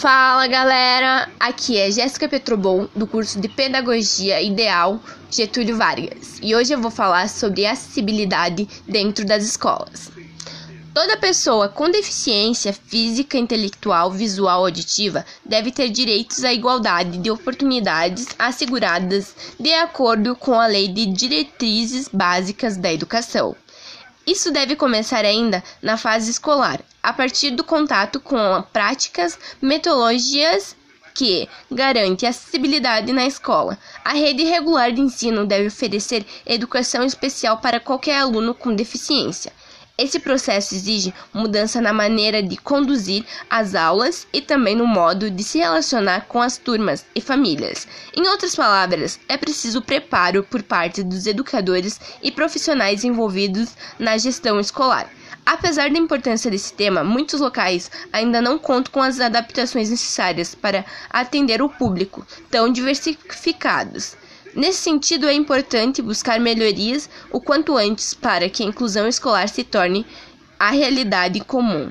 Fala galera, aqui é Jéssica Petrobon do curso de Pedagogia Ideal Getúlio Vargas e hoje eu vou falar sobre acessibilidade dentro das escolas. Toda pessoa com deficiência física, intelectual, visual ou auditiva deve ter direitos à igualdade de oportunidades asseguradas de acordo com a Lei de Diretrizes Básicas da Educação. Isso deve começar ainda na fase escolar, a partir do contato com práticas, metodologias que garante acessibilidade na escola. A rede regular de ensino deve oferecer educação especial para qualquer aluno com deficiência. Esse processo exige mudança na maneira de conduzir as aulas e também no modo de se relacionar com as turmas e famílias. Em outras palavras, é preciso preparo por parte dos educadores e profissionais envolvidos na gestão escolar. Apesar da importância desse tema, muitos locais ainda não contam com as adaptações necessárias para atender o público tão diversificados. Nesse sentido, é importante buscar melhorias o quanto antes para que a inclusão escolar se torne a realidade comum.